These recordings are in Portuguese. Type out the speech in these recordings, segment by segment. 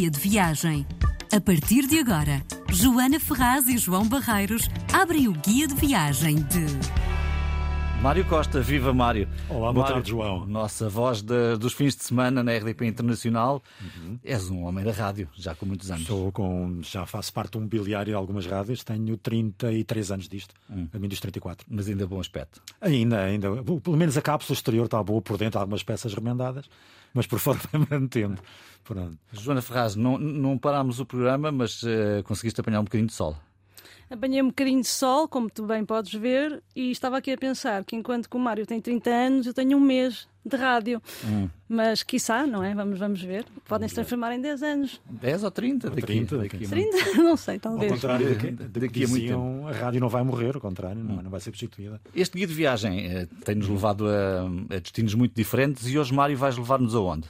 guia de viagem. A partir de agora, Joana Ferraz e João Barreiros abrem o guia de viagem de. Mário Costa, viva Mário. Olá, boa Mário, tarde, João. Nossa voz de- dos fins de semana na RDP Internacional. És um homem da rádio, já com muitos anos. Sou com, já faço parte do mobiliário de algumas rádios, tenho 33 anos disto, a mim dos 34. Mas ainda bom aspecto. Ainda, ainda, pelo menos a cápsula exterior está boa por dentro, há algumas peças remendadas, mas por fora vai mantendo. Pronto. Joana Ferraz, não, não parámos o programa, mas eh, conseguiste apanhar um bocadinho de sol. Apanhei um bocadinho de sol, como tu bem podes ver, e estava aqui a pensar que enquanto que o Mário tem 30 anos, eu tenho um mês de rádio. Hum. Mas, quiçá, não é? Vamos, vamos ver. Podem se transformar em 10 anos. 10 ou 30? Daqui, 30, daqui, quem a- 30? Não sei, Ao talvez. contrário do que, Daqui- daqui a muito diziam, a rádio não vai morrer, ao contrário, não, não vai ser substituída. Este guia de viagem eh, tem-nos levado a, a destinos muito diferentes e hoje, Mário, vais levar-nos aonde?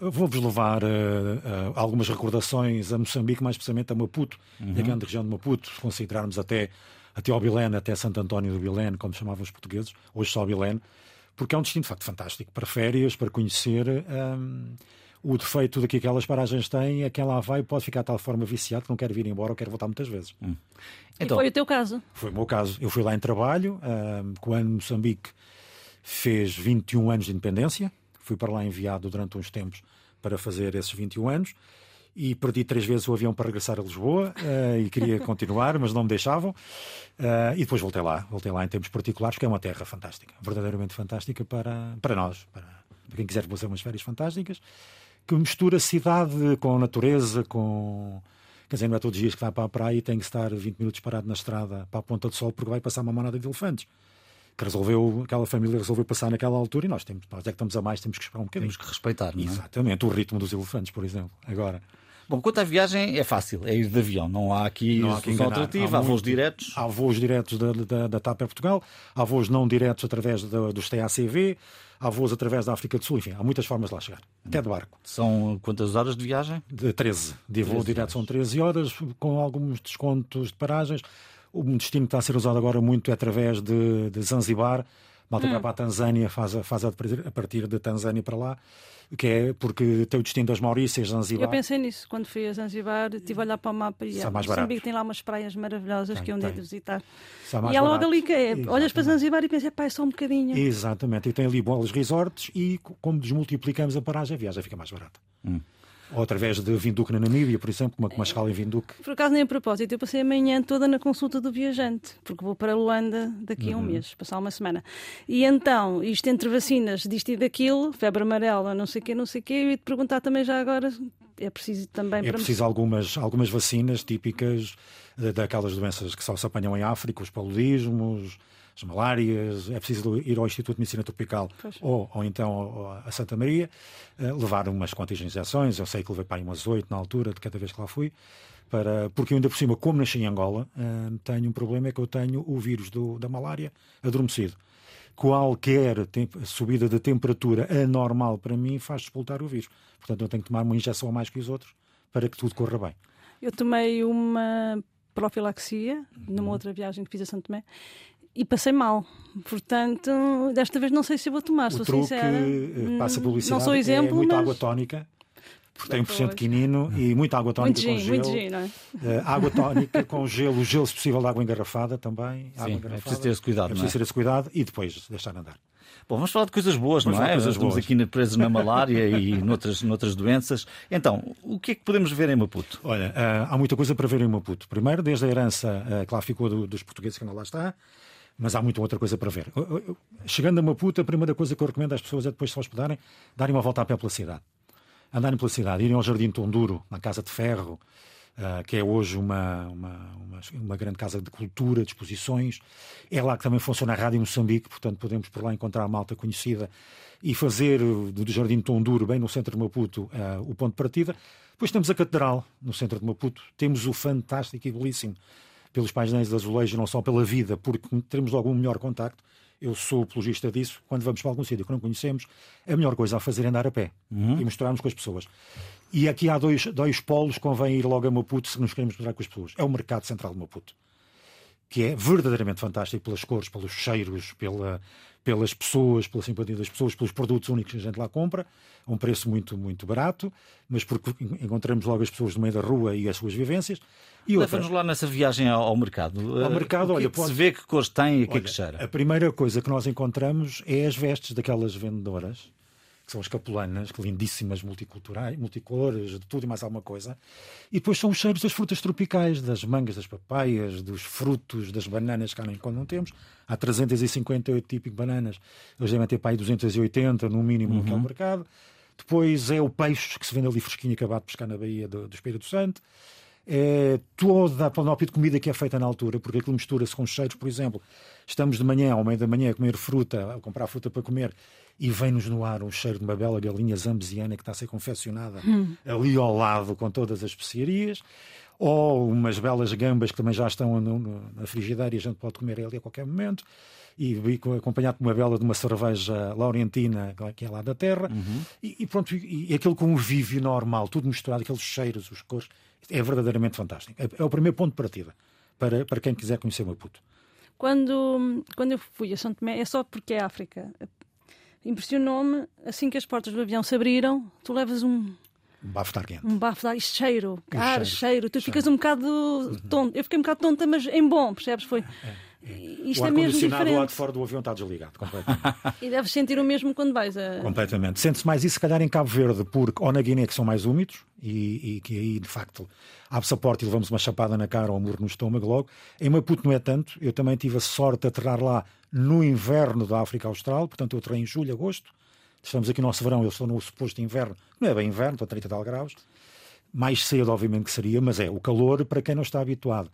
Vou-vos levar eh, eh, algumas recordações a Moçambique, mais precisamente a Maputo, Uhum. a grande região de Maputo, se considerarmos até, até ao Bilene, até Santo António do Bilene, como chamavam os portugueses, hoje só Bilene, porque é um destino de facto fantástico para férias, para conhecer. ehm, o defeito de que aquelas paragens têm é que ela lá vai pode ficar de tal forma viciado que não quer vir embora ou quer voltar muitas vezes. Então, E foi o teu caso. Foi o meu caso. Eu fui lá em trabalho, ahm, quando Moçambique fez 21 anos de independência. Fui para lá enviado durante uns tempos para fazer esses 21 anos. E perdi três vezes o avião para regressar a Lisboa ah, e queria continuar, mas não me deixavam. Ah, e depois voltei lá, voltei lá em termos particulares, porque é uma terra fantástica, verdadeiramente fantástica para, para nós, para, para quem quiser fazer umas férias fantásticas, que mistura cidade com natureza, com. Quer dizer, não é todos os dias que vai para a praia e tem que estar 20 minutos parado na estrada para a Ponta do Sol porque vai passar uma manada de elefantes. Que resolveu, aquela família resolveu passar naquela altura e nós, temos, nós é que estamos a mais, temos que esperar um bocadinho. temos que respeitar, não é? Exatamente, o ritmo dos elefantes, por exemplo. Agora, Bom, quanto à viagem, é fácil, é ir de avião. Não há aqui Não há solução alternativa, Há há voos muito- diretos. há voos diretos da, da, da TAP em Portugal, há voos não diretos através da, dos TACV, há voos através da África do Sul, enfim, há muitas formas de lá chegar. Até de barco. São quantas horas de viagem? De 13. De voo 13 direto são 13 horas, com alguns descontos de paragens. Um destino que está a ser usado agora muito é através de, de Zanzibar. Malta vai para a Tanzânia, faz, a, faz a, a partir de Tanzânia para lá, que é porque tem o destino das Maurícias, Zanzibar. Eu pensei nisso quando fui a Zanzibar, estive a olhar para o mapa e Está ah, mais Moçambique barato. tem lá umas praias maravilhosas Tem, que é um dia de visitar. E há logo ali que é, olhas para. Zanzibar e pensas, pá, é só um bocadinho. Exatamente, e tem ali bons resorts e co- como desmultiplicamos a paragem, a viagem fica mais barata. Ou através de Vinduque na Namíbia, por exemplo, uma, uma escala em Vinduque. Por acaso, nem a propósito, eu passei a manhã toda na consulta do viajante, porque vou para Luanda daqui Uhum. a um mês, passar uma semana. E então, isto entre vacinas, disto e daquilo, febre amarela, não sei o quê, não sei o quê, eu ia te perguntar também já agora, é preciso também É me- preciso algumas, algumas vacinas típicas eh, daquelas doenças que só se apanham em África, os paludismos, as malárias. É preciso ir ao Instituto de Medicina Tropical Pois. ou, ou então a Santa Maria, eh, levar umas quantas injeções. Eu sei que levei para aí umas oito na altura, de cada vez que lá fui. Para, porque eu ainda por cima, como nasci em Angola, eh, tenho um problema, é que eu tenho o vírus do- da malária adormecido. Qualquer subida de temperatura anormal para mim faz despoltar o vírus. Portanto, eu tenho que tomar uma injeção a mais que os outros para que tudo corra bem. Eu tomei uma profilaxia Uhum. numa outra viagem que fiz a Santo Tomé e passei mal. Portanto, desta vez não sei se eu vou tomar, o sou truque sincera. eh, passa Hum, publicidade Não sou exemplo, é muita mas água tónica, porque tem 1% de quinino e muita água tónica muito com gin, gelo. muito gin, não é? Eh, água tónica com gelo, gelo se possível de água engarrafada também. água Sim, é engarrafada. preciso ter esse cuidado, É não preciso é? ter esse cuidado e depois deixar andar. Bom, vamos falar de coisas boas, Vamos não é? coisas Estamos boas. aqui presos na malária e noutras, noutras doenças. Então, o que é que podemos ver em Maputo? Olha, ah, há muita coisa para ver em Maputo. Primeiro, desde a herança que lá ficou do- dos portugueses que ainda lá está, mas há muita outra coisa para ver. Chegando a Maputo, a primeira coisa que eu recomendo às pessoas é depois de se hospedarem, darem uma volta a pé pela cidade. Andarem pela cidade, irem ao Jardim Tonduro, na Casa de Ferro, ah, que é hoje uma, uma, uma, uma grande casa de cultura, de exposições. É lá que também funciona a Rádio Moçambique, portanto podemos por lá encontrar a malta conhecida e fazer uh, do Jardim Tonduro, bem no centro de Maputo, ah, o ponto de partida. Depois temos a Catedral, no centro de Maputo. Temos o fantástico e belíssimo pelos painéis de azulejo, não só pela vida, porque teremos algum melhor contacto. Eu sou apologista disso. Quando vamos para algum sítio que não conhecemos, a melhor coisa a fazer é andar a pé e misturarmos com as pessoas. E aqui há dois, dois polos, convém ir logo a Maputo se nos queremos misturar com as pessoas. É o Mercado Central de Maputo, que é verdadeiramente fantástico pelas cores, pelos cheiros, pela, pelas pessoas, pela simpatia das pessoas, pelos produtos únicos que a gente lá compra, a um preço muito, muito barato, mas porque encontramos logo as pessoas no meio da rua e as suas vivências. Leva-nos lá nessa viagem ao, mercado. Ao mercado, olha, pode... se vê que cores tem e o que é que cheira. A primeira coisa que nós encontramos é as vestes daquelas vendedoras que são as capulanas, lindíssimas, multiculturais, multicolores, de tudo e mais alguma coisa. E depois são os cheiros das frutas tropicais, das mangas, das papaias, dos frutos, das bananas que há quando não temos. Há 358 tipos de bananas. Eles devem ter para aí 280, no mínimo, uhum. naquele mercado. Depois é o peixe que se vende ali fresquinho, acabado de pescar na Baía do, do Espírito Santo. É toda a panóplia de comida que é feita na altura, porque aquilo mistura-se com cheiros, por exemplo. Estamos de manhã, ao meio da manhã, a comer fruta, a comprar fruta para comer, e vem-nos no ar um cheiro de uma bela galinha zambesiana que está a ser confeccionada hum. ali ao lado com todas as especiarias, ou umas belas gambas que também já estão no, no, na frigideira e a gente pode comer ali a qualquer momento, e, e acompanhado de uma bela de uma cerveja laurentina que é lá da terra, uhum. e, e, pronto, e, e aquele convívio normal, tudo misturado, aqueles cheiros, os cores, é verdadeiramente fantástico. É, é o primeiro ponto de partida para, para quem quiser conhecer Maputo. Quando, quando eu fui a São Tomé, é só porque é África impressionou-me, assim que as portas do avião se abriram, tu levas um. Um bafo de ar quente. Um bafo de ar, cheiro, ar, cheiro. cheiro. Tu cheiro. ficas um bocado tonto. Eu fiquei um bocado tonta, mas em bom, percebes? Foi. É. Isto o é ar-condicionado lá de fora do avião está desligado completamente. e deves sentir o mesmo quando vais a. Completamente. Sente-se mais isso, se calhar, em Cabo Verde, porque, ou na Guiné, que são mais úmidos, e, e que aí, de facto, abre-se a porta e levamos uma chapada na cara ou um muro no estômago logo. Em Maputo não é tanto. Eu também tive a sorte de aterrar lá no inverno da África Austral, portanto, eu aterrei em julho, agosto. Estamos aqui no nosso verão, eu estou no suposto inverno, não é bem inverno, estou a 30 tal graus. Mais cedo, obviamente, que seria, mas é o calor para quem não está habituado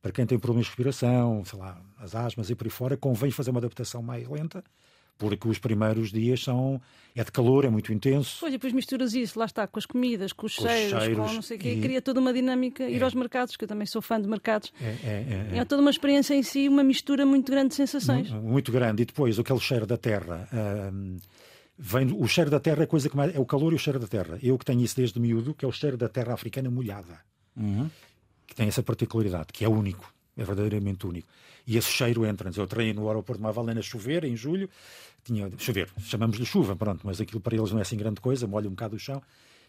para quem tem problemas de respiração, sei lá, as asmas e por aí fora, convém fazer uma adaptação mais lenta, porque os primeiros dias são é de calor, é muito intenso. Pois, e depois misturas isso, lá está, com as comidas, com os, com cheiros, cheiros, com não sei o quê, e... cria toda uma dinâmica. Ir é. aos mercados, que eu também sou fã de mercados. É, é, é, é, toda uma experiência em si, uma mistura muito grande de sensações. Muito, muito grande. E depois, aquele cheiro da terra. Hum, vem, o cheiro da terra é coisa que mais, é o calor e o cheiro da terra. Eu que tenho isso desde miúdo, que é o cheiro da terra africana molhada. Uhum que tem essa particularidade, que é único, é verdadeiramente único. E esse cheiro entra-nos. Eu treino no aeroporto de Mavalena a chover, em julho, tinha chover, chamamos-lhe chuva, pronto, mas aquilo para eles não é assim grande coisa, molha um bocado o chão.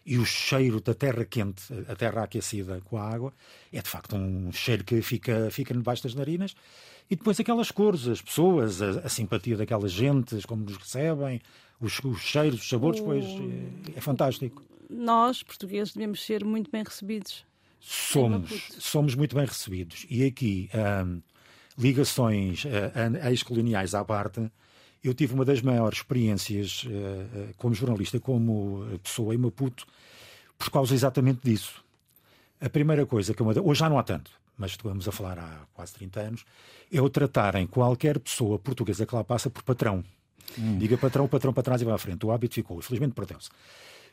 E o cheiro da terra quente, a terra aquecida com a água, é de facto um cheiro que fica, fica debaixo das narinas. E depois aquelas cores, as pessoas, a, a simpatia daquelas gentes, como nos recebem, os, os cheiros, os sabores, o... pois é, é fantástico. Nós, portugueses, devemos ser muito bem recebidos Somos, somos muito bem recebidos. E aqui, um, ligações uh, ex-coloniais à parte, eu tive uma das maiores experiências uh, como jornalista, como pessoa em Maputo, por causa exatamente disso. A primeira coisa que eu, hoje já não há tanto, mas estamos a falar há quase 30 anos, é o tratarem qualquer pessoa portuguesa que lá passa por patrão. Hum. Diga patrão, patrão para trás e vai à frente. O hábito ficou, infelizmente perdeu-se.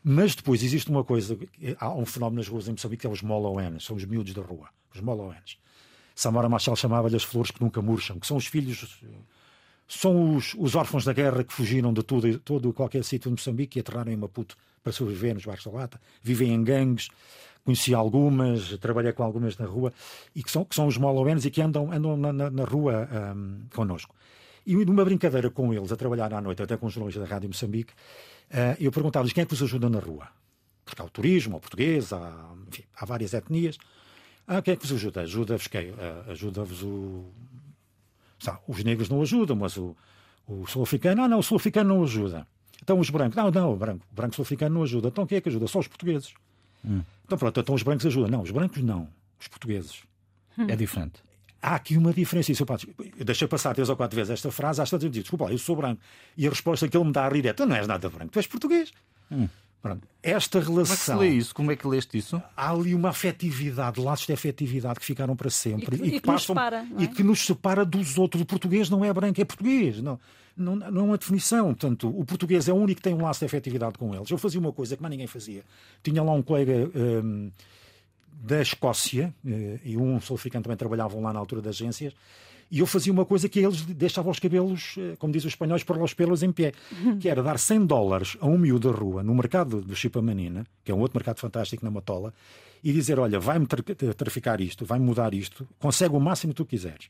Mas depois existe uma coisa, há um fenómeno nas ruas em Moçambique que é os moloens, são os miúdos da rua, os moloens. Samora Machel chamava-lhe as flores que nunca murcham, que são os filhos, são os, os órfãos da guerra que fugiram de tudo, todo qualquer sítio de Moçambique e aterraram em Maputo para sobreviver nos bairros da Lata, vivem em gangues, conheci algumas, trabalhei com algumas na rua, e que são, que são os moloens e que andam, andam na, na, na rua um, connosco. E numa brincadeira com eles, a trabalhar à noite, até com os jornalistas da Rádio Moçambique, Uh, eu perguntava-lhes quem é que vos ajuda na rua. Porque há o turismo, o português, há, enfim, há várias etnias. Ah, quem é que vos ajuda? Ajuda-vos quem? Uh, ajuda-vos o. Sabe, os negros não ajudam, mas o, o sul-africano. Ah, não, o sul-africano não ajuda. Então os brancos. Não, não, o branco, o branco sul-africano não ajuda. Então quem é que ajuda? Só os portugueses. Hum. Então pronto, então os brancos ajudam. Não, os brancos não. Os portugueses. É diferente há aqui uma diferença. Isso, pá, eu deixei passar três ou quatro vezes esta frase, às tantas eu digo, desculpa, eu sou branco. E a resposta que ele me dá a rir é: tu não és nada branco, tu és português. Hum. Pronto. Esta relação. Como é que se lê isso? Como é que leste isso? Há ali uma afetividade, laços de afetividade que ficaram para sempre e que, e que, que passam, nos separa, é? e que nos separa dos outros. O português não é branco, é português. Não, não, não é uma definição. Portanto, o português é o único que tem um laço de afetividade com eles. Eu fazia uma coisa que mais ninguém fazia. Tinha lá um colega. Hum, da Escócia, eh, e um sul-africano também trabalhavam lá na altura das agências, e eu fazia uma coisa que eles deixavam os cabelos, eh, como dizem os espanhóis, por os pelos em pé, que era dar 100 dólares a um miúdo da rua, no mercado do Chipamanina, que é um outro mercado fantástico na Matola, e dizer, olha, vai-me traficar isto, vai-me mudar isto, consegue o máximo que tu quiseres.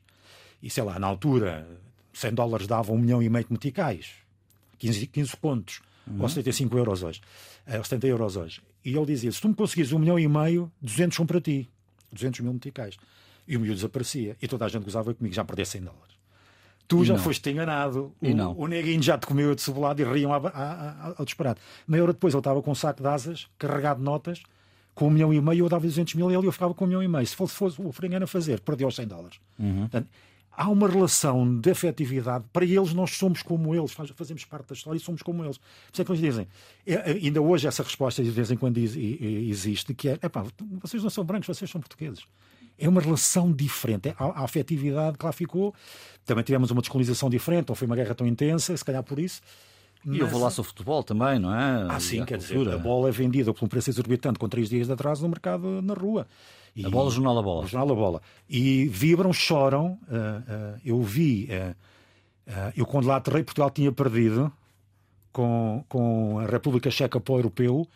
E sei lá, na altura, 100 dólares davam um milhão e meio de meticais, 15, 15 pontos, uhum. ou 75 euros hoje, ou 70 euros hoje. E ele dizia: se tu me conseguires um milhão e meio, 200 são para ti, 200 mil meticais. E o miúdo desaparecia. E toda a gente gozava comigo, já perdi 100 dólares. Tu e já não. foste enganado. E o, não. o neguinho já te comeu de cebolado e riam ao disparate. Meia hora depois ele estava com um saco de asas, carregado de notas, com um milhão e meio, eu dava 200 mil e ele eu ficava com um milhão e meio. Se fosse, fosse o Frengano a fazer, perdeu os 100 dólares. Uhum. Portanto, há uma relação de afetividade. Para eles, nós somos como eles, fazemos parte da história e somos como eles. Por isso é que eles dizem. É, é, ainda hoje essa resposta de vez em quando existe, que é, epá, vocês não são brancos, vocês são portugueses. É uma relação diferente. A, afetividade que lá ficou. Também tivemos uma descolonização diferente, ou foi uma guerra tão intensa, se calhar por isso. E eu vou lá sobre futebol também, não é? Ah, sim, quer dizer, a bola é vendida por um preço exorbitante com três dias de atraso no mercado na rua. E, a bola, o jornal a bola. O jornal a bola. E vibram, choram. Uh, uh, eu vi, uh, eu quando lá aterrei, Portugal tinha perdido com, com a República Checa para o Europeu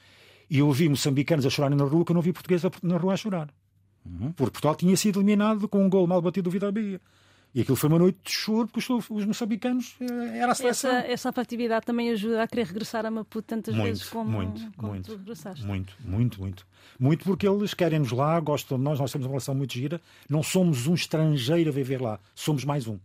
e eu vi moçambicanos a chorarem na rua que eu não vi portugueses na rua a chorar. Uhum. Porque Portugal tinha sido eliminado com um gol mal batido do Vida Bahia. E aquilo foi uma noite de choro, porque os, os moçambicanos eh, era a seleção. Essa, essa afetividade também ajuda a querer regressar a Maputo tantas muito, vezes como, muito, como muito, tu regressaste. Muito, muito, muito. Muito porque eles querem-nos lá, gostam de nós, nós temos uma relação muito gira. Não somos um estrangeiro a viver lá, somos mais um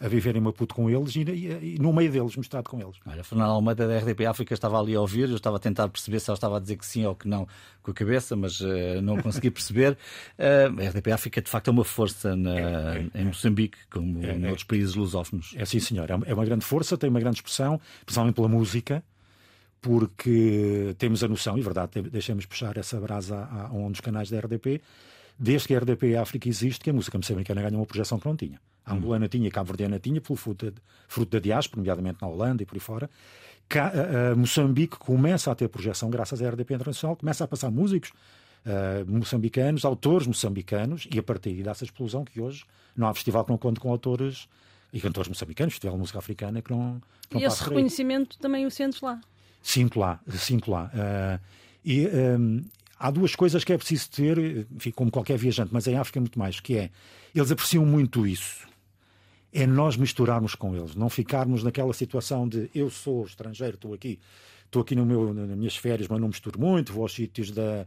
a viver em Maputo com eles e, e, e, no meio deles, misturado com eles. Olha, Fernando Almeida da RDP África estava ali a ouvir, eu estava a tentar perceber se ela estava a dizer que sim ou que não com a cabeça, mas uh, não consegui perceber. Uh, a RDP África, de facto, é uma força na, é, é, em Moçambique, como é, em outros países lusófonos. É sim, senhor. É, é uma grande força, tem uma grande expressão, principalmente pela música, porque temos a noção, e verdade, deixemos puxar essa brasa a, a um dos canais da RDP, desde que a RDP África existe, que a música moçambicana ganha uma projeção que não tinha. A angolana tinha, a cabo-verdiana tinha, pelo fruto, fruto da diáspora, nomeadamente na Holanda e por aí fora. a, Moçambique começa a ter projeção graças à RDP Internacional, começa a passar músicos uh, moçambicanos, autores moçambicanos, e a partir dessa explosão que hoje não há festival que não conte com autores e cantores moçambicanos, festival de música africana que não, que não E esse reconhecimento também o sentes lá? Sinto lá, sinto lá. Uh, e um, há duas coisas que é preciso ter, enfim, como qualquer viajante, mas em África muito mais, que é, eles apreciam muito isso é nós misturarmos com eles, não ficarmos naquela situação de eu sou estrangeiro, estou aqui, estou aqui no meu, nas minhas férias, mas não misturo muito, vou aos sítios da,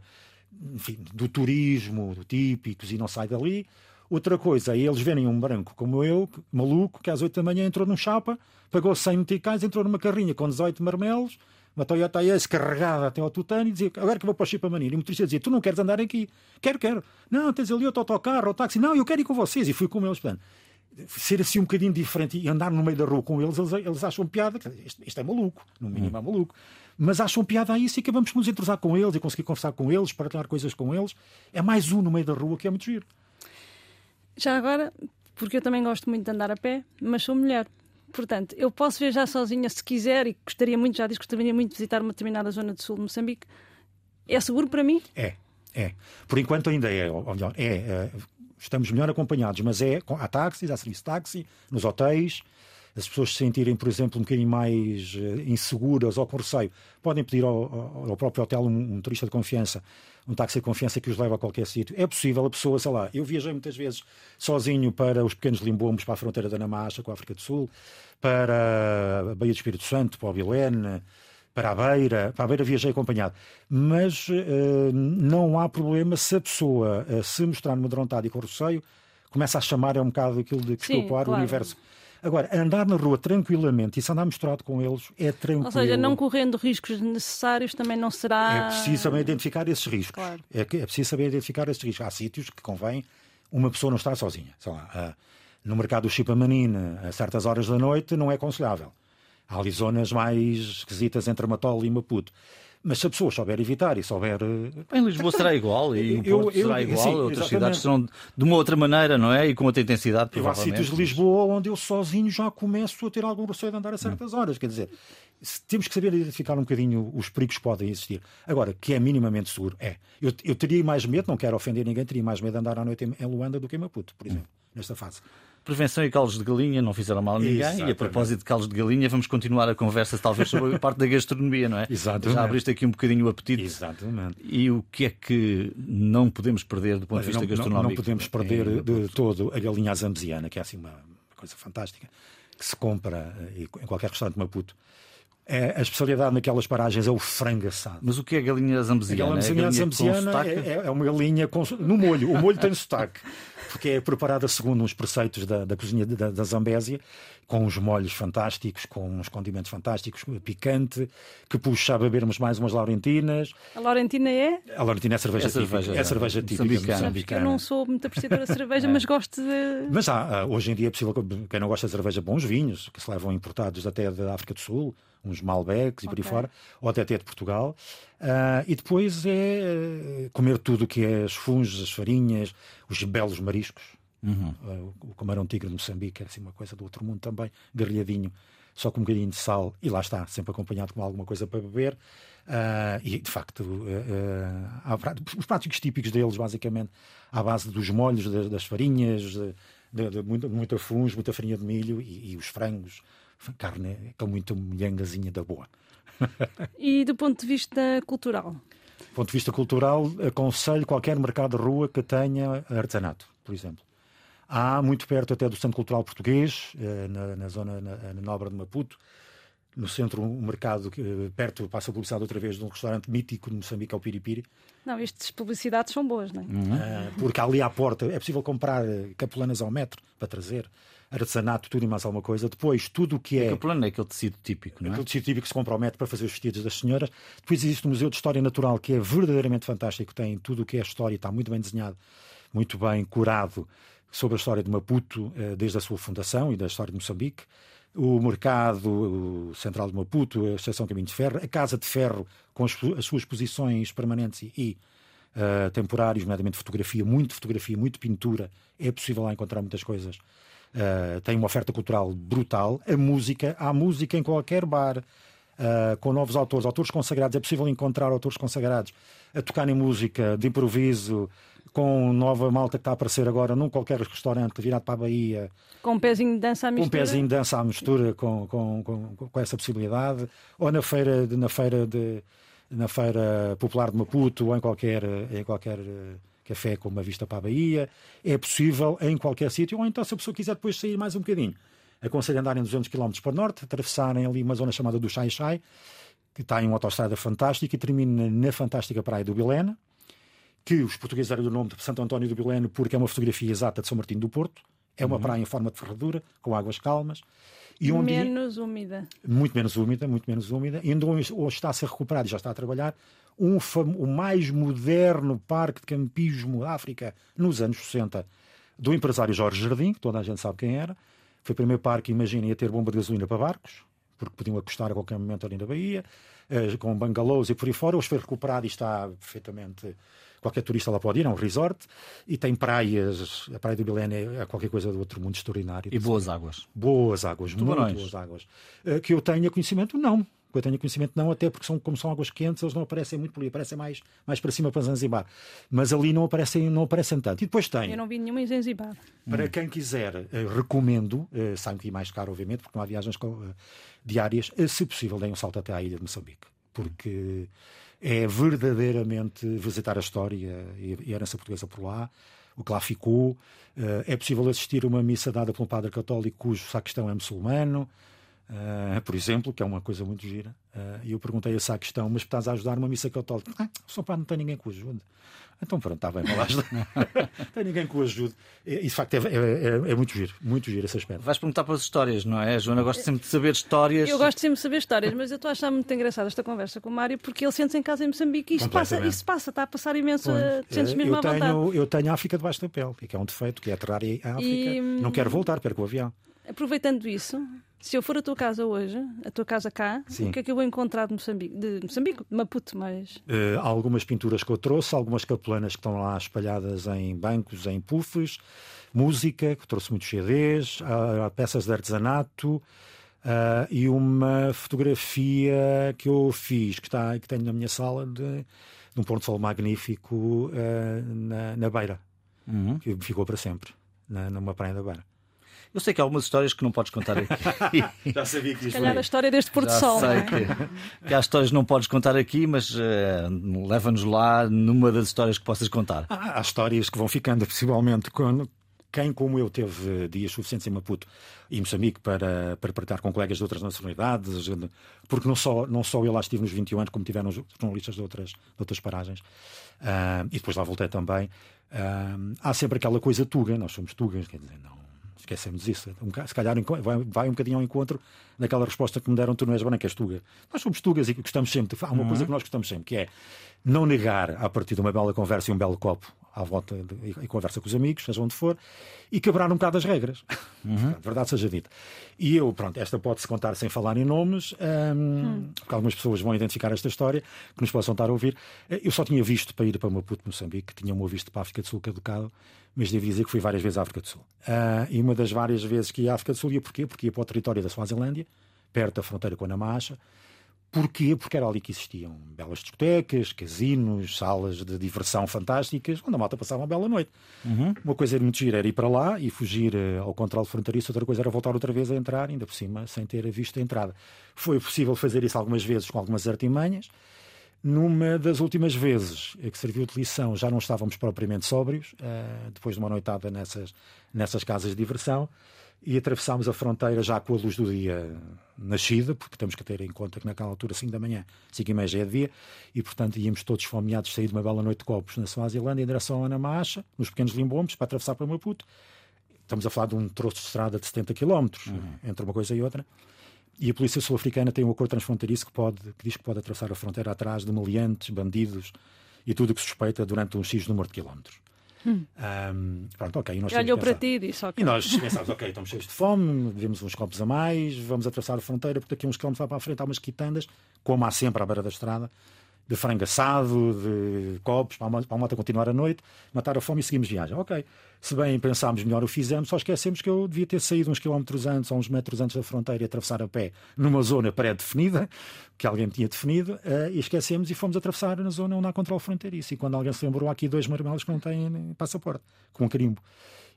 enfim, do turismo, do típicos e não sai dali. Outra coisa é eles verem um branco como eu, maluco, que às 8 da manhã entrou num chapa, pagou 100 meticais, entrou numa carrinha com 18 marmelos, uma Toyota Ace carregada até ao tutano e dizia agora que vou para o Chipamania. E o motorista dizia: Tu não queres andar aqui? Quero, quero. Não, tens ali outro autocarro, o táxi. Não, eu quero ir com vocês. E fui com eles. Portanto, ser assim um bocadinho diferente e andar no meio da rua com eles, eles, eles acham piada. Isto, isto, é maluco, no mínimo é maluco. Mas acham piada a isso e acabamos por nos entrosar com eles e conseguir conversar com eles, partilhar coisas com eles. É mais um no meio da rua que é muito giro. Já agora, porque eu também gosto muito de andar a pé, mas sou mulher. Portanto, eu posso viajar sozinha se quiser e gostaria muito, já disse que gostaria muito de visitar uma determinada zona do sul de Moçambique. É seguro para mim? É, é. Por enquanto ainda é. Ou melhor, é, é estamos melhor acompanhados, mas é há táxis, há serviço de táxi, nos hotéis. As pessoas se sentirem, por exemplo, um bocadinho mais uh, inseguras ou com receio, podem pedir ao, ao próprio hotel um, um, turista de confiança, um táxi de confiança que os leve a qualquer sítio. É possível a pessoa, sei lá, eu viajei muitas vezes sozinho para os pequenos limbombos, para a fronteira da Namacha com a África do Sul, para a Baía do Espírito Santo, para o Bilene, para a beira, para a beira viajei acompanhado. Mas uh, não há problema se a pessoa uh, se mostrar vontade e com receio, começa a chamar, é um bocado aquilo de que estou claro. o universo. Agora, andar na rua tranquilamente e se andar misturado com eles é tranquilo. Ou seja, não correndo riscos necessários também não será. É preciso saber identificar esses riscos. Claro. É, é preciso saber identificar esses riscos. Há sítios que convém uma pessoa não estar sozinha. Sei lá, uh, no mercado do Chipamanine, a certas horas da noite, não é aconselhável. Há ali zonas mais esquisitas entre Matol e Maputo. Mas se a pessoa souber evitar e souber. Eh, em Lisboa será igual e Porto eu, será igual, sim, outras exatamente. cidades serão de uma outra maneira, não é? E com outra intensidade, provavelmente. há sítios de Lisboa onde eu sozinho já começo a ter algum receio de andar a certas hum. horas. Quer dizer, temos que saber identificar um bocadinho os perigos que podem existir. Agora, que é minimamente seguro, é. Eu, eu teria mais medo, não quero ofender ninguém, teria mais medo de andar à noite em Luanda do que em Maputo, por exemplo, hum. nesta fase. Prevenção e calos de galinha não fizeram mal a ninguém. Exatamente. E a propósito de calos de galinha, vamos continuar a conversa, talvez, sobre a parte da gastronomia, não é? Exatamente. Já abriste aqui um bocadinho o apetite. Exatamente. E o que é que não podemos perder do ponto de vista não, não- gastronómico? não podemos perder Em- de todo a galinha azambiana, que é assim uma, uma coisa fantástica, que se compra eh, em qualquer restaurante de Maputo. É, a especialidade naquelas paragens é o frango assado. Mas o que é galinha A zambuziana? galinha É galinha com zambuziana sotaque? é, é uma galinha com, no molho. O molho tem sotaque, porque é preparada segundo uns preceitos da, da cozinha da, da Zambésia, com uns molhos fantásticos, com uns condimentos fantásticos, picante, que puxa a bebermos mais umas laurentinas. A Laurentina é? A laurentina é cerveja É cerveja, típica. É cerveja típica moçambicana. Sabes que eu não sou muito apreciadora de É. cerveja, mas gosto de. Mas há, hoje em dia é possível, que quem não gosta de cerveja, bons vinhos, que se levam importados até da África do Sul, uns Malbecs e por aí fora, ou até até de Portugal. Ah, e depois é eh, comer tudo o que é as funges, as farinhas, os belos mariscos. Ah, o- o camarão tigre de Moçambique é assim uma coisa do outro mundo também, garrilhadinho, só com um bocadinho de sal, e lá está, sempre acompanhado com alguma coisa para beber. Ah, e de facto, há prá- os práticos típicos deles, basicamente, à base dos molhos, das, das farinhas, de, de- de muita, muita funge, muita farinha de milho e, e os frangos, carne com muita molhangazinha da boa. E do ponto de vista cultural? Do ponto de vista cultural, aconselho qualquer mercado de rua que tenha artesanato, por exemplo. Há muito perto até do Centro Cultural Português, eh, na, na zona na, na Nobra de Maputo, no centro um mercado que, eh, perto, passa a publicidade outra vez, de um restaurante mítico de Moçambique, ao Piripiri, Não, estas publicidades são boas, não é? Ah, porque ali à porta é possível comprar eh, capelanas ao metro para trazer, artesanato, tudo e mais alguma coisa. Depois, tudo o que é. O plano é aquele tecido típico, não é? Aquele tecido típico que se metro para fazer os vestidos das senhoras. Depois existe o Museu de História Natural, que é verdadeiramente fantástico, tem tudo o que é história, está muito bem desenhado, muito bem curado sobre a história de Maputo, eh, desde a sua fundação e da história de Moçambique. O mercado o central de Maputo, a Estação Caminho de Ferro, a Casa de Ferro, com as, as suas posições permanentes e, e eh, temporários, nomeadamente fotografia, muito fotografia, muito pintura. É possível lá encontrar muitas coisas. Uh, tem uma oferta cultural brutal. A música, há música em qualquer bar, uh, com novos autores, autores consagrados. É possível encontrar autores consagrados a tocarem música de improviso, com nova malta que está a aparecer agora num qualquer restaurante virado para a Bahia, Com um pezinho de dança à com um mistura. pezinho de dança à mistura com, com, com, com essa possibilidade, ou na feira, na feira de na feira popular de Maputo ou em qualquer em qualquer eh, café com uma vista para a Bahia, é possível em qualquer sítio, ou então se a pessoa quiser depois sair mais um bocadinho, aconselho a andarem 200 km para o norte, atravessarem ali uma zona chamada do Chai Chai, que está em uma autostrada fantástica e termina na fantástica praia do Bilena, que os portugueses deram o nome de Santo António do Bileno porque é uma fotografia exata de São Martinho do Porto. É uma praia em forma de ferradura, com águas calmas. E onde Menos úmida. muito menos úmida, muito menos úmida, e onde hoje está a ser recuperado e já está a trabalhar um o mais moderno parque de campismo da África nos anos 60 do empresário Jorge Jardim, que toda a gente sabe quem era. Foi o primeiro parque, imaginem, a ter bomba de gasolina para barcos, porque podiam acostar a qualquer momento ali na Bahia, eh, com bangalôs e por aí fora. Hoje foi recuperado e está perfeitamente. Qualquer turista lá pode ir, é um resort e tem praias. A Praia do Bilene é qualquer coisa do outro mundo extraordinário. E boas águas. Boas águas, Tubarões. muito boas águas. Eh, Que eu tenha conhecimento, não. Que eu tenha conhecimento, não, até porque são, como são águas quentes, eles não aparecem muito por ali, aparecem mais, mais para cima para Zanzibar. Mas ali não aparecem, não aparecem tanto. E depois tem, Eu não vi nenhuma em Zanzibar. para quem quiser, eh, recomendo, eh, sai um bocadinho mais caro, obviamente, porque não há viagens co- eh, diárias, eh, se possível, deem um salto até à ilha de Moçambique. Porque é verdadeiramente visitar a história e a herança portuguesa por lá, o que lá ficou. Eh, É possível assistir a uma missa dada por um padre católico cujo sacristão é muçulmano, eh, por exemplo, que é uma coisa muito gira. Eh, E eu perguntei a sacristão, mas estás a ajudar uma missa católica? Ah, o São Padre não tem ninguém que o ajude. Então pronto, está bem, vou lá ajudar. não tem ninguém que o ajude. E, de facto, é, é- é muito giro, muito giro esse aspecto. Vais perguntar pelas histórias, não é? Joana gosta sempre de saber histórias. Eu gosto sempre de saber histórias, mas eu estou a achar muito engraçada esta conversa com o Mário porque ele sente-se em casa em Moçambique e isto passa, isto passa, está a passar imenso, te sentes Eh, mesmo eu, à vontade. tenho, eu tenho a África debaixo da pele, que é um defeito, que é aterrar a África. E- Não quero voltar, perco o avião. Aproveitando isso, se eu for à tua casa hoje, a tua casa cá, Sim. o que é que eu vou encontrar de Moçambique? De Moçambique, de Maputo, mas Eh, há algumas pinturas que eu trouxe, algumas capelanas que estão lá espalhadas em bancos, em puffs, música, que trouxe muitos CDs, há, há peças de artesanato ah, e uma fotografia que eu fiz, que, está, que tenho na minha sala, de, de um pôr de sol magnífico ah, na, na Beira, Uhum. que ficou para sempre, na, numa praia da Beira. Eu sei que há algumas histórias que não podes contar aqui. Já sabia que Se calhar a história deste pôr do Já sol. não sei é? que, que há histórias que não podes contar aqui, mas eh, leva-nos lá numa das histórias que possas contar. Há, há histórias que vão ficando, possivelmente, quando quem, como eu, teve dias suficientes em Maputo e Moçambique para, para partilhar com colegas de outras nacionalidades, porque não só, não só eu lá estive nos 21 anos, como tiveram os jornalistas de outras, de outras paragens, ah, e depois lá voltei também. Ah, há sempre aquela coisa tuga, nós somos tugas, quer dizer, não esquecemos isso. Um se calhar vai, vai um bocadinho ao encontro daquela resposta que me deram: tu não és branco, és tuga. Nós somos tugas e gostamos sempre. de- Há uma coisa que nós gostamos sempre, que é não negar a partir de uma bela conversa e um belo copo à volta de, e, e conversa com os amigos, seja onde for, e quebrar um bocado as regras. Portanto, verdade seja dita. E eu, pronto, esta pode-se contar sem falar em nomes, hum, porque algumas pessoas vão identificar esta história que nos possam estar a ouvir. Eu só tinha visto para ir para Maputo, Moçambique, tinha um visto para a África do Sul caducado, mas devo dizer que fui várias vezes à África do Sul. Ah, e uma das várias vezes que ia à África do Sul, ia porquê? Porque ia para o território da Suazilândia, perto da fronteira com a Namacha. Porquê? Porque era ali que existiam belas discotecas, casinos, salas de diversão fantásticas, onde a malta passava uma bela noite. Uma coisa era muito gira, era ir para lá e fugir eh, ao controle fronteiriço, outra coisa era voltar outra vez a entrar, ainda por cima, sem ter visto a entrada. Foi possível fazer isso algumas vezes com algumas artimanhas. Numa das últimas vezes que serviu de lição, já não estávamos propriamente sóbrios, eh, depois de uma noitada nessas, nessas casas de diversão, e atravessámos a fronteira já com a luz do dia nascida, porque temos que ter em conta que naquela altura, 5 da manhã, 5 e meia já é dia, e portanto íamos todos fomeados sair de uma bela noite de copos na Suazilândia em direção a Namacha, nos pequenos limbombos, para atravessar para Maputo. Estamos a falar de um troço de estrada de 70 km, entre uma coisa e outra. E a polícia sul-africana tem um acordo transfronteiriço que, pode, que diz que pode atravessar a fronteira atrás de meliantes, bandidos e tudo o que suspeita durante um X número de quilómetros. Ahm, pronto, ok. e nós E olhou para ti e disse: e ok. nós pensámos, ok, estamos cheios de fome, devemos uns copos a mais, vamos atravessar a fronteira, porque daqui a uns quilómetros lá para a frente há umas quitandas, como há sempre à beira da estrada, de frango assado, de copos, para a moto- para a moto continuar a noite, matar a fome e seguimos viagem. Ok, se bem pensámos melhor o fizemos, só esquecemos que eu devia ter saído uns quilómetros antes, ou uns metros antes da fronteira e atravessar a pé numa zona pré-definida, que alguém tinha definido, eh, e esquecemos e fomos atravessar na zona onde há controle fronteiriço. E quando alguém se lembrou, há aqui dois marmelos que não têm eh, passaporte, com um carimbo.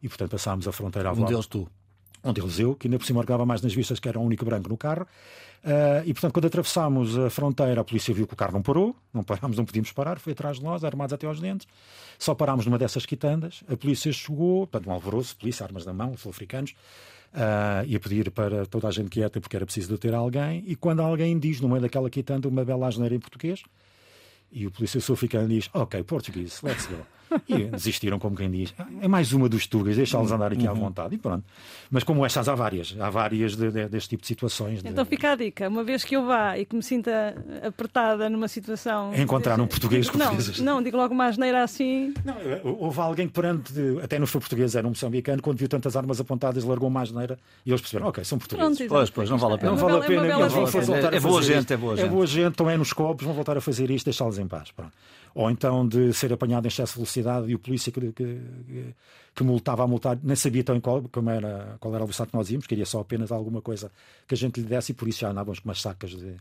E portanto passámos a fronteira à Um deles tu. Um deles eu, que ainda por cima orgava mais nas vistas que era o único branco no carro. Ah, e portanto, quando atravessámos a fronteira, a polícia viu que o carro não parou, não parámos, não podíamos parar, foi atrás de nós, armados até aos dentes. Só parámos numa dessas quitandas. A polícia chegou, portanto, um alvoroço, polícia, armas na mão, sul-africanos, ah, e a pedir para toda a gente quieta porque era preciso deter alguém. E quando alguém diz, no meio daquela quitanda, uma bela asneira em português, e o polícia sul-africano diz: Ok, português, let's go. E desistiram, como quem diz: É mais uma dos tugas, deixá-los andar aqui à vontade. E pronto. Mas como estas, há várias. Há várias de- de- deste tipo de situações. de- Então fica a dica, uma vez que eu vá e que me sinta apertada numa situação. Encontrar um português com não, coisas. não, digo logo uma asneira assim. Não, houve alguém que perante, até não foi português, era um moçambicano, quando viu tantas armas apontadas, largou uma asneira e eles perceberam: Ok, são portugueses. Pronto. Pois, pois, não vale a pena. É Não uma vale a é pena, É a boa gente, é boa É gente. boa gente, estão é nos copos, vão voltar a fazer isto, deixá-los em paz. Pronto. Ou então de ser apanhado em excesso de velocidade e o polícia que, que, que multava a multar, nem sabia tão qual, como era, qual era a velocidade que nós íamos, queria só apenas alguma coisa que a gente lhe desse e por isso já andávamos com umas sacas de,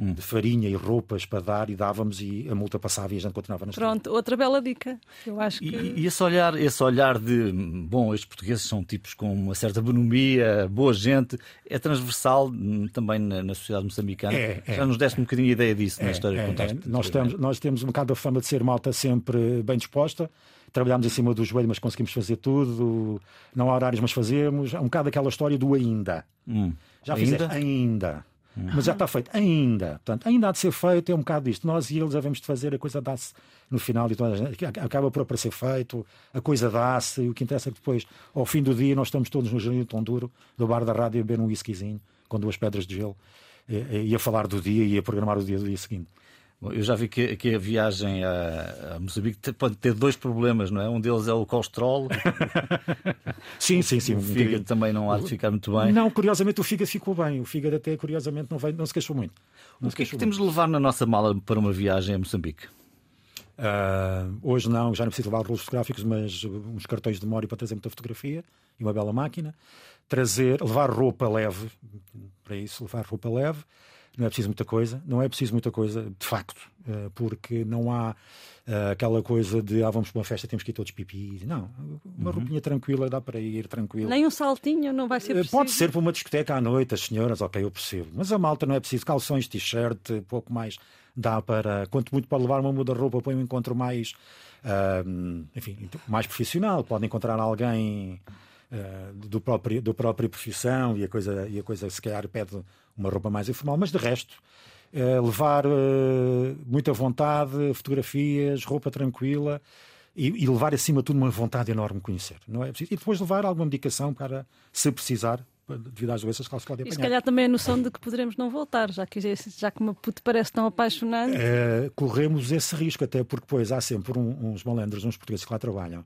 de farinha e roupas para dar e dávamos e a multa passava e a gente continuava na estrada. Pronto, outra bela dica. Eu acho que. E, e esse olhar, esse olhar de bom, estes portugueses são tipos com uma certa bonomia, boa gente, é transversal hum, também na, na sociedade moçambicana. É, é, Já nos deste um bocadinho a ideia disso na É, história é, que contaste. é. Nós, temos, nós temos um bocado a fama de ser malta sempre bem disposta. Trabalhámos em cima do joelho, mas conseguimos fazer tudo. Não há horários, mas fazemos. É um bocado aquela história do ainda. Hum. Já Ainda? fizeste ainda. Mas já está feito, ainda. Portanto, ainda há de ser feito, é um bocado isto. Nós e eles havemos de fazer, a coisa dá-se no final e toda a gente, acaba por aparecer feito, a coisa dá-se, e o que interessa é que depois, ao fim do dia, nós estamos todos no jardim tão duro, do bar da rádio, a beber um whiskyzinho, com duas pedras de gelo, e, e a falar do dia e a programar o dia do dia seguinte. Bom, Eu já vi que, que a viagem a, a Moçambique pode ter dois problemas, não é? Um deles é o colesterol, Sim, sim, sim. o fígado também não há de ficar muito bem. Não, curiosamente o fígado ficou bem. O fígado até, curiosamente, não, veio, não se queixou muito. Não O que é que temos de levar na nossa mala para uma viagem a Moçambique? Ah, hoje não, já não preciso levar rolos fotográficos, mas uns cartões de memória para trazer muita fotografia e uma bela máquina. Trazer, levar roupa leve, para isso, levar roupa leve. Não é preciso muita coisa, não é preciso muita coisa, de facto, uh, porque não há uh, aquela coisa de ah, vamos para uma festa, temos que ir todos pipi. Não, uma uhum. roupinha tranquila, dá para ir tranquilo. Nem um saltinho, não vai ser possível. Pode ser para uma discoteca à noite, as senhoras, ok, eu percebo. Mas a malta não é preciso calções, t-shirt, pouco mais dá para, quanto muito pode levar uma muda-roupa para um encontro mais, uh, enfim, mais profissional. Pode encontrar alguém uh, do, próprio, do próprio profissão e a coisa, e a coisa se calhar pede uma roupa mais informal, mas de resto. Uh, levar muita vontade, fotografias, roupa tranquila e, e, levar acima de tudo uma vontade enorme de conhecer. Não é? E depois levar alguma medicação para, se precisar, devido às doenças que se pode apanhar. E se calhar também a noção de que poderemos não voltar, já que, já que uma puta parece tão apaixonante. É, corremos esse risco, até porque depois há sempre um, uns malandros, uns portugueses que lá trabalham,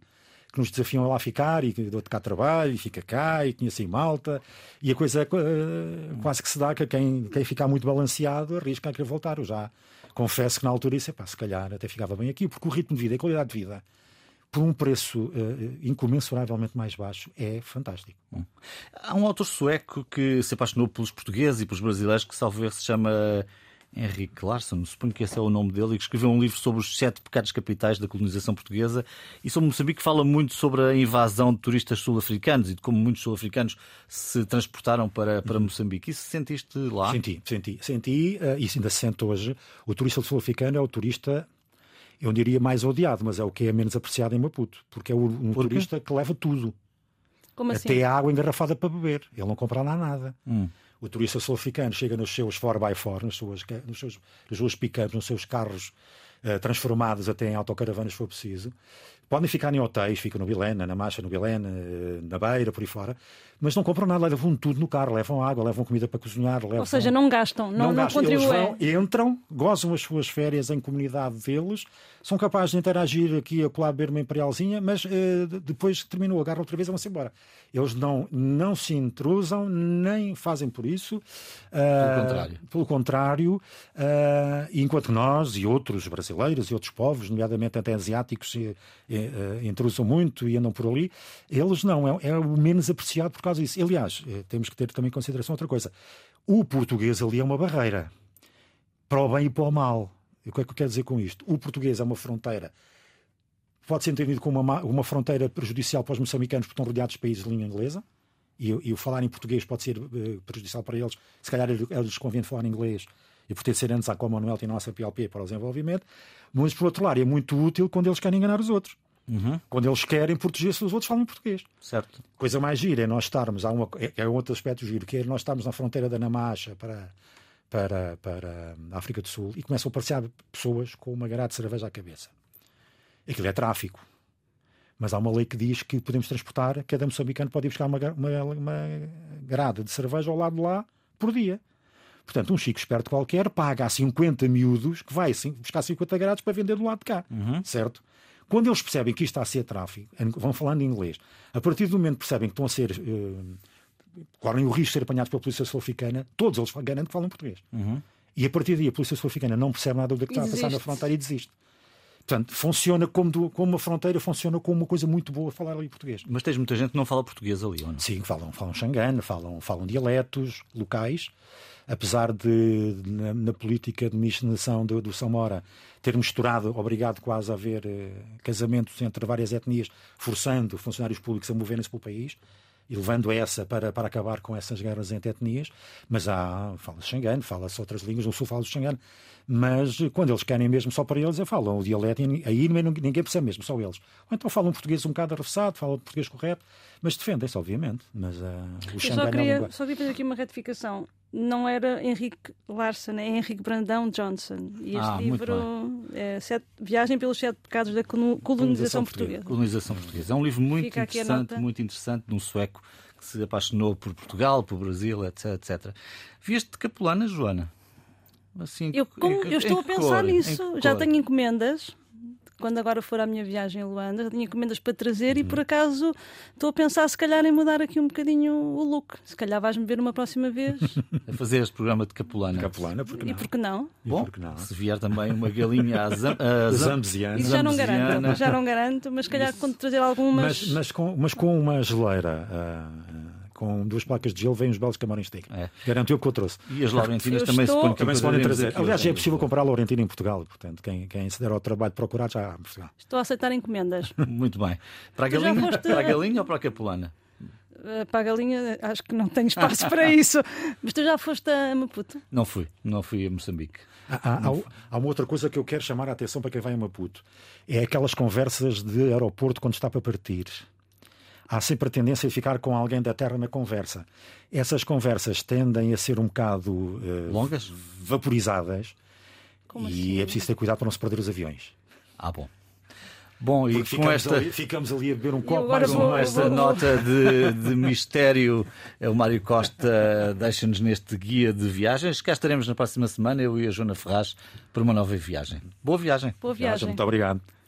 que nos desafiam a lá ficar e que dou-te cá trabalho e fica cá e conhece em malta e a coisa uh, quase que se dá que quem, quem ficar muito balanceado arrisca a querer voltar. Eu já confesso que na altura disse, pá, se calhar até ficava bem aqui, porque o ritmo de vida e a qualidade de vida por um preço uh, incomensuravelmente mais baixo, é fantástico. Há um autor sueco que se apaixonou pelos portugueses e pelos brasileiros que, salvo se chama Henrique Larsson, suponho que esse é o nome dele, e que escreveu um livro sobre os sete pecados capitais da colonização portuguesa e sobre Moçambique fala muito sobre a invasão de turistas sul-africanos e de como muitos sul-africanos se transportaram para, para Moçambique. Isso sentiste lá? Senti, senti. Senti, uh, isso ainda se sente hoje. O turista sul-africano é o turista eu diria mais odiado, mas é o que é menos apreciado em Maputo, porque é um Por turista que leva tudo. Como assim? Até a água engarrafada para beber. Ele não compra lá nada. Hum. O turista sul-africano chega nos seus 4x4, nas suas, nos seus, nas suas pick-ups, nos seus carros uh, transformados até em autocaravanas, se for preciso. Podem ficar em hotéis, ficam no Vilena, na Marcha, no Vilena, eh, na Beira, por aí fora, mas não compram nada, levam tudo no carro, levam água, levam comida para cozinhar. Levam... Ou seja, não gastam, não, não, não contribuem. Eles vão, entram, gozam as suas férias em comunidade deles, são capazes de interagir aqui a colar beber uma imperialzinha, mas uh, depois que terminou, agarram outra vez e vão-se embora. Eles não, não se intrusam, nem fazem por isso. Uh, pelo contrário. Pelo contrário, uh, enquanto nós e outros brasileiros e outros povos, nomeadamente até asiáticos, intrusam muito e andam por ali, eles não, é, é o menos apreciado por causa Aliás, temos que ter também em consideração outra coisa. O português ali é uma barreira para o bem e para o mal. E o que é que eu quero dizer com isto? O português é uma fronteira, pode ser entendido como uma, uma fronteira prejudicial para os moçambicanos porque estão rodeados de países de língua inglesa, e, e o falar em português pode ser uh, prejudicial para eles, se calhar eles convém falar inglês, e ser antes a Commonwealth e a nossa PLP para o desenvolvimento, mas por outro lado é muito útil quando eles querem enganar os outros. Uhum. Quando eles querem proteger-se, os outros falam português. Certo. Coisa mais gira é nós estarmos, há uma, é, é outro aspecto giro, que é nós estarmos na fronteira da Namacha para, para, para a África do Sul e começam a aparecer pessoas com uma garrafa de cerveja à cabeça. Aquilo é tráfico. Mas há uma lei que diz que podemos transportar, cada moçambicano pode ir buscar uma, uma, uma grada de cerveja ao lado de lá por dia. Portanto, um chico esperto qualquer paga a 50 miúdos que vai sim, buscar 50 grados para vender do lado de cá. Uhum. Certo? Quando eles percebem que isto está a ser tráfico, vão falando em inglês, a partir do momento que percebem que estão a ser uh, correm o risco de ser apanhados pela polícia sul-africana, todos eles garantem que falam português. Uhum. E a partir daí a polícia sul-africana não percebe nada do que está a passar na fronteira e desiste. Portanto, funciona como, do, como uma fronteira, funciona como uma coisa muito boa falar ali português. Mas tens muita gente que não fala português ali, ou não? Sim, falam, falam xangano, falam, falam dialetos locais. Apesar de, na, na política de miscigenação do, do Samora, ter misturado, obrigado quase a haver eh, casamentos entre várias etnias, forçando funcionários públicos a moverem-se pelo país e levando essa para, para acabar com essas guerras entre etnias, mas há, fala-se xangano, fala-se outras línguas, no sul fala-se xangano, mas quando eles querem mesmo só para eles, falam o dialeto, e aí ninguém percebe mesmo, só eles. Ou então falam português um bocado arrefessado, falam português correto, mas defendem-se, obviamente. Mas uh, o xangano só queria, é língua... só queria fazer aqui uma retificação. Não era Henrique Larson, é Henrique Brandão Johnson. E este ah, livro é sete, Viagem pelos Sete Pecados da Colonização, colonização Portuguesa. Colonização Portuguesa. É um livro muito interessante, muito interessante, de um sueco que se apaixonou por Portugal, por Brasil, etc, etc. Vieste de Capulana, Joana? Assim, eu, como, eu estou a pensar cor? nisso. Já tenho encomendas quando agora for a minha viagem a Luanda, já tinha encomendas para trazer uhum. e por acaso estou a pensar se calhar em mudar aqui um bocadinho o look. Se calhar vais-me ver uma próxima vez. a fazer este programa de Capulana. Capulana, porque não? E porque não? Bom, porque não? se vier também uma galinha a, zam, a zambiziana. Isso já não garanto, já não garanto, mas se calhar quando trazer algumas... Mas, mas, com, mas com uma geleira... Uh, com duas placas de gelo, vêm os belos camarões tigre. É. Garantiu que eu trouxe. E as Laurentinas Eu também estou- se põem Também se podem trazer. aqui Aliás, hoje é possível comprar a Laurentina em Portugal. Portanto, quem, quem se der ao trabalho de procurar já há em Portugal. Estou a aceitar encomendas. Muito bem. Para a galinha, foste- para a galinha ou para a capulana? Eh, Para a galinha, acho que não tenho espaço para isso. Mas tu já foste a Maputo? Não fui, não fui a Moçambique. Há, há- há- há uma outra coisa que eu quero chamar a atenção para quem vai a Maputo. É aquelas conversas de aeroporto quando está para partir. Há sempre a tendência a ficar com alguém da terra na conversa. Essas conversas tendem a ser um bocado eh, Longas? vaporizadas Como e assim? é preciso ter cuidado para não se perder os aviões. Ah, bom. Bom, e Porque com ficamos, esta, ali, ficamos ali a beber um copo mais um vou- com esta vou- nota de, de mistério, eh, o Mário Costa deixa-nos neste guia de viagens. Cá estaremos na próxima semana, eu e a Joana Ferraz, para uma nova viagem. Boa viagem. Boa viagem. Muito obrigado.